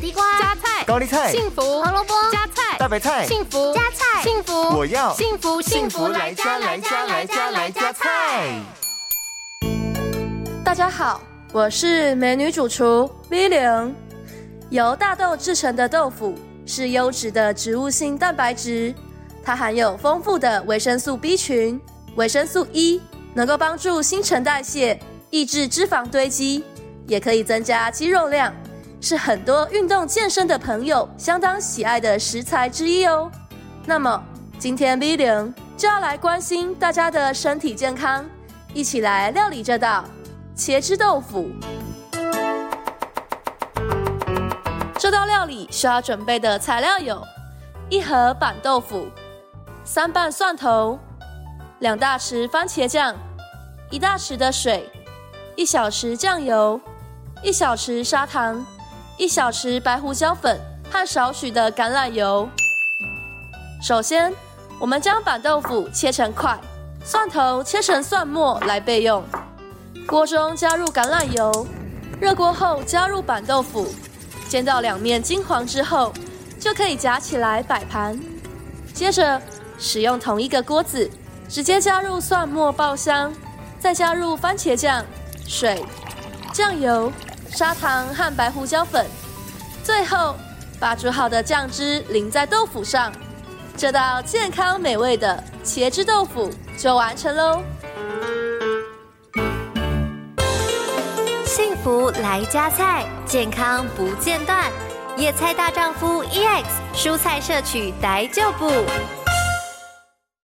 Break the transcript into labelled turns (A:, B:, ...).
A: 地瓜、
B: 加菜、
C: 高丽菜、
B: 幸福、
A: 胡萝卜、
B: 加菜、
C: 大白菜、
B: 幸福、
A: 加菜、
B: 幸福，
C: 我要
B: 幸福
C: 幸福来加来加来加来加菜。
D: 大家好，我是美女主厨 V 零。由大豆制成的豆腐是优质的植物性蛋白质，它含有丰富的维生素 B 群、维生素 E，能够帮助新陈代谢，抑制脂肪堆积，也可以增加肌肉量。是很多运动健身的朋友相当喜爱的食材之一哦。那么今天 V 零就要来关心大家的身体健康，一起来料理这道茄汁豆腐。这道料理需要准备的材料有：一盒板豆腐、三瓣蒜头、两大匙番茄酱、一大匙的水、一小匙酱油、一小匙砂糖。一小匙白胡椒粉和少许的橄榄油。首先，我们将板豆腐切成块，蒜头切成蒜末来备用。锅中加入橄榄油，热锅后加入板豆腐，煎到两面金黄之后，就可以夹起来摆盘。接着，使用同一个锅子，直接加入蒜末爆香，再加入番茄酱、水、酱油。砂糖和白胡椒粉，最后把煮好的酱汁淋在豆腐上，这道健康美味的茄汁豆腐就完成喽！
A: 幸福来加菜，健康不间断。野菜大丈夫 EX，蔬菜摄取逮就补。